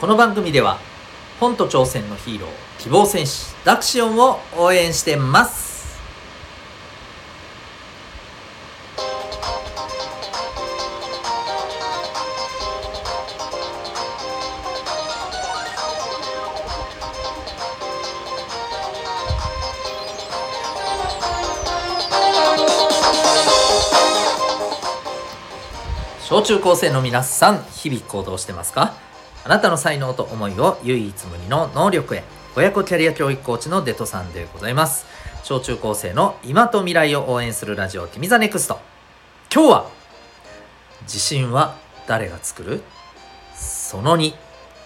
この番組では本と挑戦のヒーロー希望戦士ダクシオンを応援してます。小中高生の皆さん日々行動してますか？あなたの才能と思いを唯一無二の能力へ親子キャリア教育コーチのデトさんでございます小中高生の今と未来を応援するラジオ君 the NEXT 今日は自信は誰が作る？その2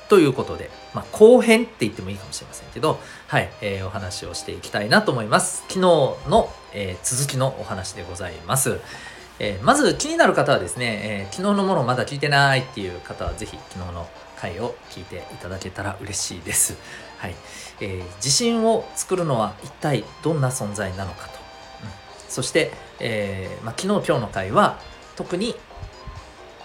ということで、まあ、後編って言ってもいいかもしれませんけど、はい、えー、お話をしていきたいなと思います。昨日の、えー、続きのお話でございます。えー、まず気になる方はですね、えー、昨日のものまだ聞いてないっていう方はぜひ昨日の回を聞いていただけたら嬉しいです。はい。えー、自信を作るのは一体どんな存在なのかと。うん、そして、えー、まあ、昨日今日の回は特に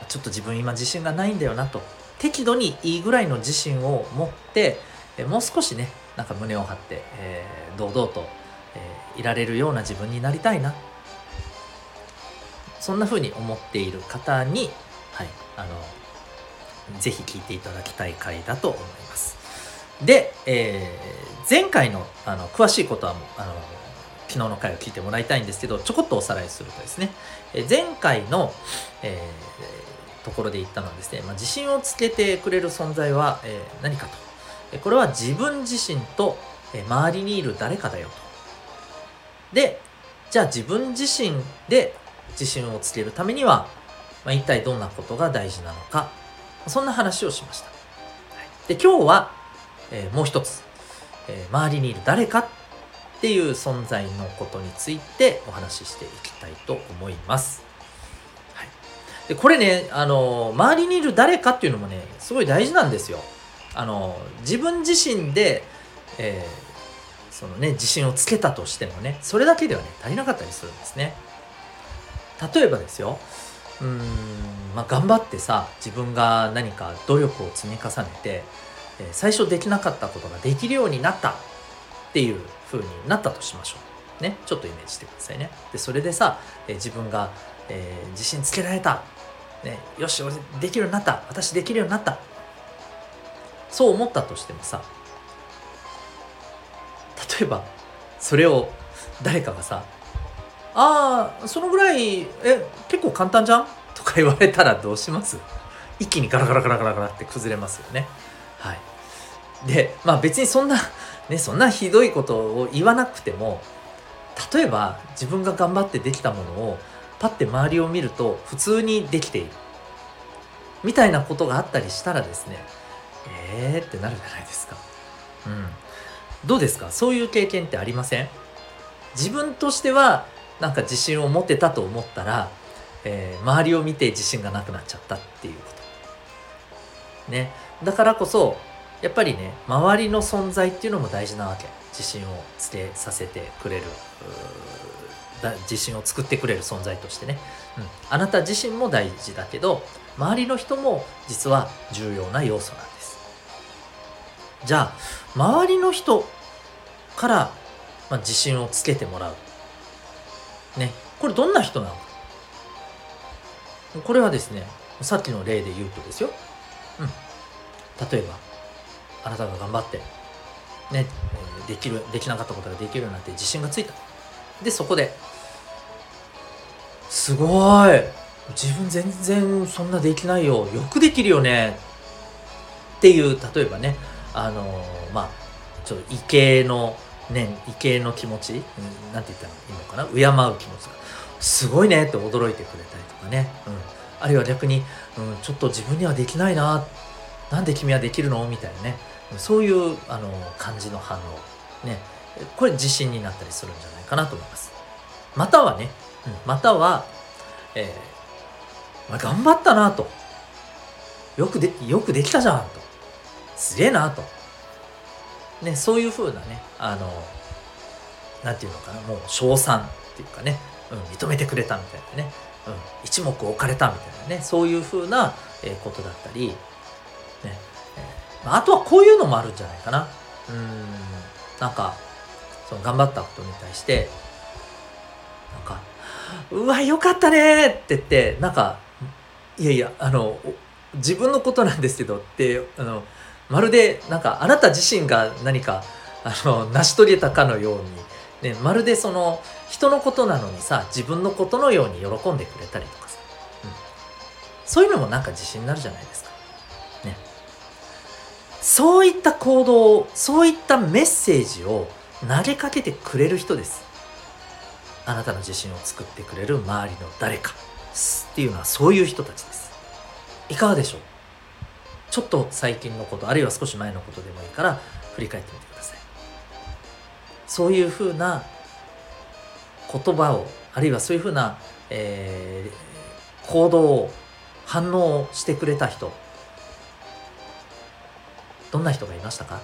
ちょっと自分今自信がないんだよなと。適度にいいぐらいの自信を持って、えー、もう少しね、なんか胸を張って、え堂々と、えいられるような自分になりたいなそんな風に思っている方に、はい、あの、ぜひ聞いていただきたい回だと思います。で、えー、前回のあの詳しいことはあの昨日の回を聞いてもらいたいんですけどちょこっとおさらいするとですね、え前回の、えー、ところで言ったのはですね、まあ、自信をつけてくれる存在は、えー、何かとこれは自分自身と、え周りにいる誰かだよとでじゃあ自分自身で自信をつけるためには、まあ、一体どんなことが大事なのかそんな話をしました。で今日は、えー、もう一つ、えー、周りにいる誰かっていう存在のことについてお話ししていきたいと思います。はい、でこれね、あの周りにいる誰かっていうのもねすごい大事なんですよ。あの自分自身で、えー、そのね自信をつけたとしてもねそれだけではね足りなかったりするんですね。例えばですようん、まあ、頑張ってさ自分が何か努力を積み重ねて、え、最初できなかったことができるようになったっていう風になったとしましょう。ね、ちょっとイメージしてくださいね。でそれでさ、え、自分が、えー、自信つけられた、ね、よし俺できるようになった私できるようになったそう思ったとしてもさ例えばそれを誰かがさああそのぐらいえ結構簡単じゃん？とか言われたらどうします？一気にガラガラガラガラガラって崩れますよね。はい。でまあ別にそんなねそんなひどいことを言わなくても例えば自分が頑張ってできたものをパッて周りを見ると普通にできている。みたいなことがあったりしたらですねえーってなるじゃないですか。うん。どうですか？そういう経験ってありません？自分としてはなんか自信を持てたと思ったら、えー、周りを見て自信がなくなっちゃったっていうこと。ね。だからこそ、やっぱりね、周りの存在っていうのも大事なわけ。自信をつけさせてくれる。自信を作ってくれる存在としてね、うん、あなた自身も大事だけど周りの人も実は重要な要素なんですじゃあ周りの人から、まあ、自信をつけてもらうね、これどんな人なのか。これはですね、さっきの例で言うとですよ。うん。例えば、あなたが頑張って、ね、できる、できなかったことができるようになって自信がついた。で、そこで、すごい自分全然そんなできないよ。よくできるよね。っていう、例えばね、あの、まあ、ちょっと畏敬のね、畏敬の気持ち、うん、なんて言ったらいいのかな？敬う気持ちすごいねって驚いてくれたりとかね、うん、あるいは逆に、うん、ちょっと自分にはできないななんで君はできるの？みたいなね。そういうあの感じの反応ね。これ自信になったりするんじゃないかなと思います。またはね、うん、または、えー、頑張ったなと。よくでよくできたじゃんと。すげえなと。ね、そういうふうなね、あの、なんていうのかな、もう称賛っていうかね、うん、認めてくれたみたいなね、うん、一目置かれたみたいなね、そういうふうな、え、ことだったり、ね、あとはこういうのもあるんじゃないかな。うん。なんかその頑張ったことに対してなんか「うわよかったね」って言ってなんか「いやいやあの自分のことなんですけど」ってあのまるでなんかあなた自身が何かあの成し遂げたかのように、ね、まるでその人のことなのにさ自分のことのように喜んでくれたりとかさ、うん、そういうのもなんか自信になるじゃないですか。ね、そういった行動をそういったメッセージを投げかけてくれる人です。あなたの自信を作ってくれる周りの誰かっていうのはそういう人たちです。いかがでしょう？ちょっと最近のことあるいは少し前のことでもいいから振り返ってみてください。そういうふうな言葉をあるいはそういうふうな、えー、行動を反応をしてくれた人。どんな人がいましたか？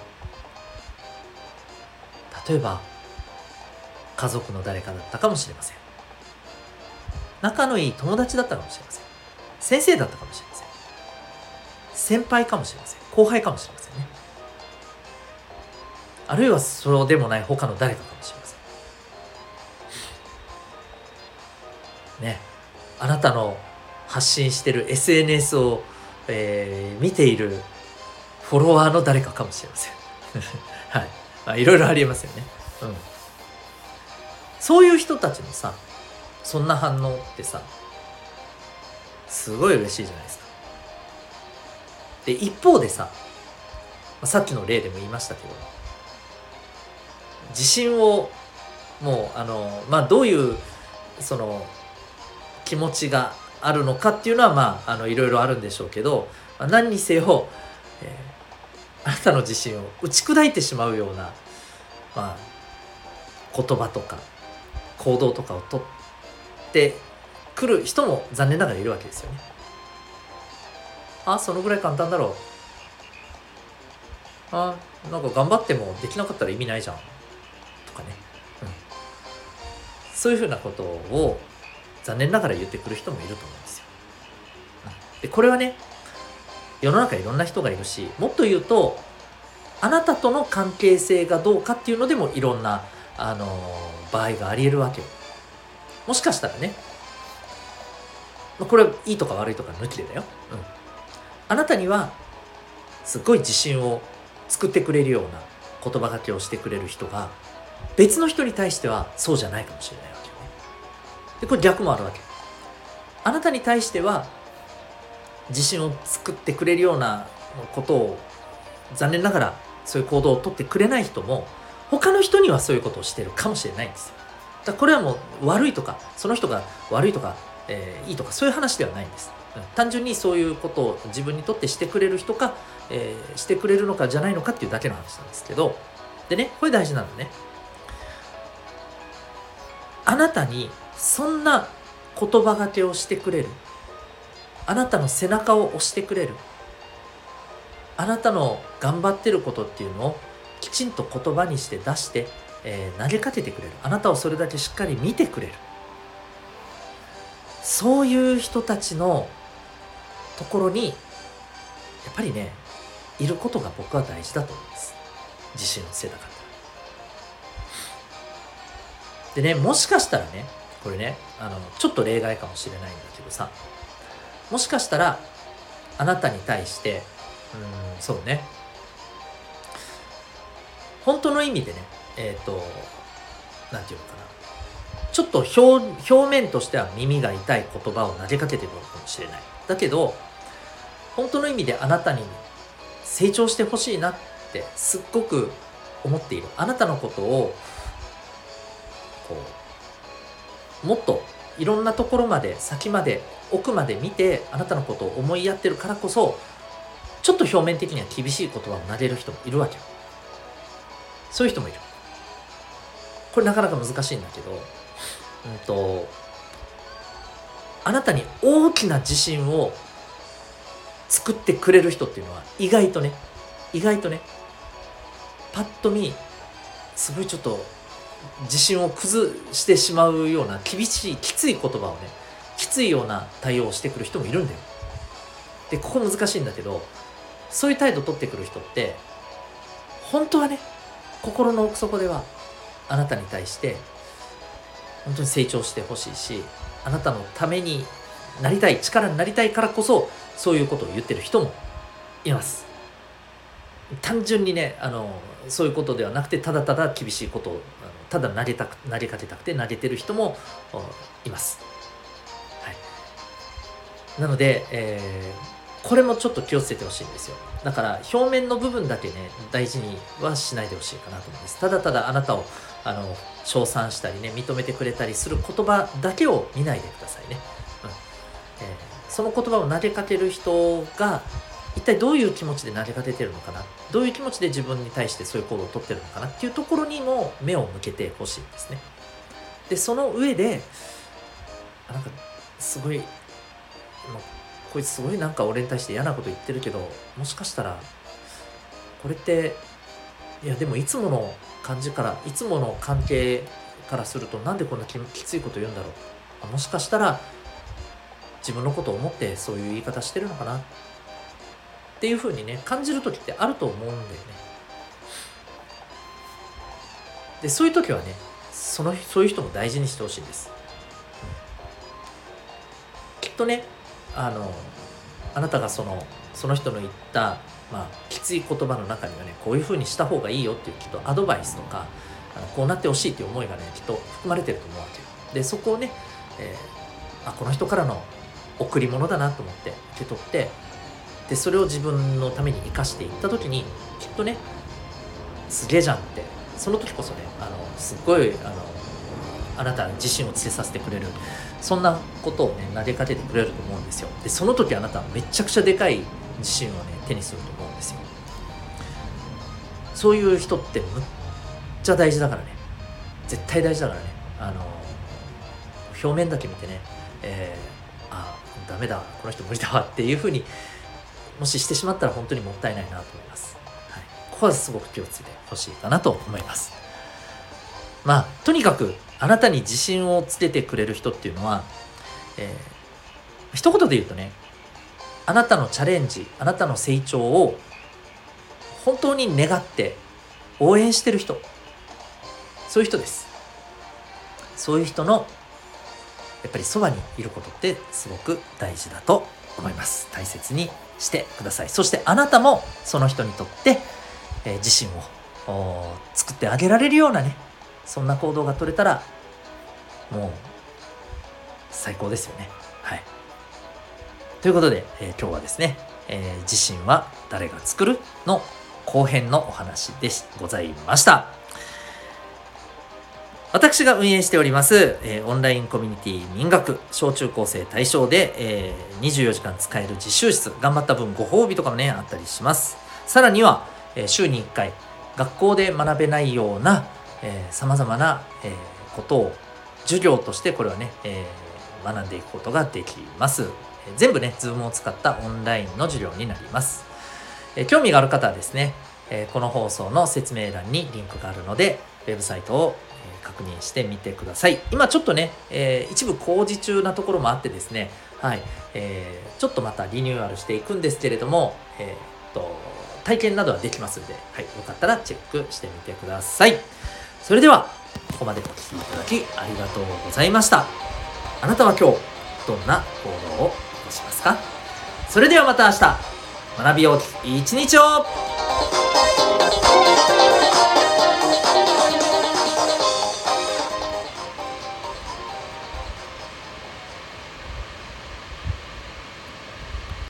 例えば家族の誰かだったかもしれません。仲のいい友達だったかもしれません。先生だったかもしれません。先輩かもしれません。後輩かもしれませんね。あるいはそうでもない他の誰かかもしれません。ね。あなたの発信してる SNS を、えー、見ているフォロワーの誰かかもしれません。はい。あいろいろありえますよね。うん。そういう人たちのさそんな反応ってさすごい嬉しいじゃないですか。で一方でささっきの例でも言いましたけど自信をもうあのまあどういうその気持ちがあるのかっていうのはまああのいろいろあるんでしょうけど、何にせよ、えー、あなたの自信を打ち砕いてしまうような、まあ、言葉とか行動とかをとってくる人も残念ながらいるわけですよね。あそのぐらい簡単だろう。あなんか頑張ってもできなかったら意味ないじゃん。そういうふうなことを残念ながら言ってくる人もいると思うんですよ。でこれはね世の中いろんな人がいるしもっと言うとあなたとの関係性がどうかっていうのでもいろんな、あのー、場合がありえるわけよ。もしかしたらねまあこれいいとか悪いとか抜きでだよ。うん。あなたにはすっごい自信を作ってくれるような言葉がけをしてくれる人が別の人に対してはそうじゃないかもしれない。で、これ逆もあるわけ。あなたに対しては自信を作ってくれるようなことを残念ながらそういう行動をとってくれない人も他の人にはそういうことをしてるかもしれないんですよ。だこれはもう悪いとかその人が悪いとか、えー、いいとかそういう話ではないんです。単純にそういうことを自分にとってしてくれる人か、えー、してくれるのかじゃないのかっていうだけの話なんですけどでねこれ大事なのねあなたにそんな言葉がけをしてくれる。あなたの背中を押してくれる。あなたの頑張ってることっていうのをきちんと言葉にして出して、えー、投げかけてくれる。あなたをそれだけしっかり見てくれる。そういう人たちのところにやっぱりねいることが僕は大事だと思います。自信をつけたから。でね、もしかしたらね、これね、あの、ちょっと例外かもしれないんだけどさ、もしかしたら、あなたに対して、うん、そうね、本当の意味でね、えっ、ー、と、なんていうのかな。ちょっと表表面としては耳が痛い言葉を投げかけてくるかもしれない。だけど、本当の意味であなたに成長してほしいなってすっごく思っている。あなたのことをこうもっといろんなところまで先まで奥まで見てあなたのことを思いやってるからこそちょっと表面的には厳しい言葉を投げる人もいるわけよ。そういう人もいる。これなかなか難しいんだけどうんとあなたに大きな自信を作ってくれる人っていうのは意外とね意外とねパッと見すごいちょっと自信を崩してしまうような厳しいきつい言葉をねきついような対応をしてくる人もいるんだよ。でここ難しいんだけどそういう態度を取ってくる人って本当はね心の奥底ではあなたに対して本当に成長してほしいしあなたのためになりたい力になりたいからこそそういうことを言ってる人もいます。単純にねあのそういうことではなくてただただ厳しいことをただ投げたく投げかけたくて投げてる人もいます、はい、なので、えー、これもちょっと気をつけてほしいんですよ。だから表面の部分だけね大事にはしないでほしいかなと思います。ただただあなたをあの称賛したりね認めてくれたりする言葉だけを見ないでくださいね、うん。えー、その言葉を投げかける人が一体どういう気持ちで投げかけてるのかな？どういう気持ちで自分に対してそういう行動をとってるのかなっていうところにも目を向けてほしいんですね。でその上でなんかすごいこいつすごいなんか俺に対して嫌なこと言ってるけどもしかしたらこれっていやでもいつもの感じからいつもの関係からするとなんでこんなきついこと言うんだろう？あもしかしたら自分のことを思ってそういう言い方してるのかな？っていうふうにね感じる時ってあると思うんだよね。でそういう時はねそのそういう人も大事にしてほしいんです、きっとねあのあなたがそのその人の言った、まあ、きつい言葉の中にはねこういうふうにした方がいいよっていうきっとアドバイスとかあのこうなってほしいっていう思いがねきっと含まれてると思うわけよ。でそこをね、えー、あこの人からの贈り物だなと思って受け取ってでそれを自分のために生かしていった時にきっとねすげえじゃんってその時こそねあのすっごいあのあなた自信をつけさせてくれるそんなことをね投げかけてくれると思うんですよ。でその時あなたはめちゃくちゃでかい自信をね手にすると思うんですよ。そういう人ってむっちゃ大事だからね。絶対大事だからね。あの表面だけ見てね、えー、あダメだこの人無理だわっていうふうにもししてしまったら本当にもったいないなと思います、はい、ここはすごく気をつけてほしいかなと思います。まあとにかくあなたに自信をつけてくれる人っていうのは、えー、一言で言うとねあなたのチャレンジあなたの成長を本当に願って応援してる人。そういう人です。そういう人のやっぱりそばにいることってすごく大事だと思います。大切にしてください。そしてあなたもその人にとって、えー、自信を作ってあげられるようなねそんな行動が取れたらもう最高ですよね。はい。ということで、えー、今日はですね、えー、自信は誰が作るの後編のお話でございました。私が運営しております、えー、オンラインコミュニティ民学小中高生対象で、えー、24時間使える実習室頑張った分ご褒美とかもねあったりします。さらには、えー、週に1回学校で学べないようなさまざまな、えー、ことを授業としてこれはね、えー、学んでいくことができます。全部ね Zoom を使ったオンラインの授業になります、え、興味がある方はですね、え、この放送の説明欄にリンクがあるのでウェブサイトを確認してみてください。今ちょっとね、えー、一部工事中なところもあってですね、はい、えー、ちょっとまたリニューアルしていくんですけれども、えー、っと、体験などはできますので、はい、よかったらチェックしてみてください。それでは、ここまでお聴きいただきありがとうございました。あなたは今日、どんな行動を起こしますか？それではまた明日、学びよう一日を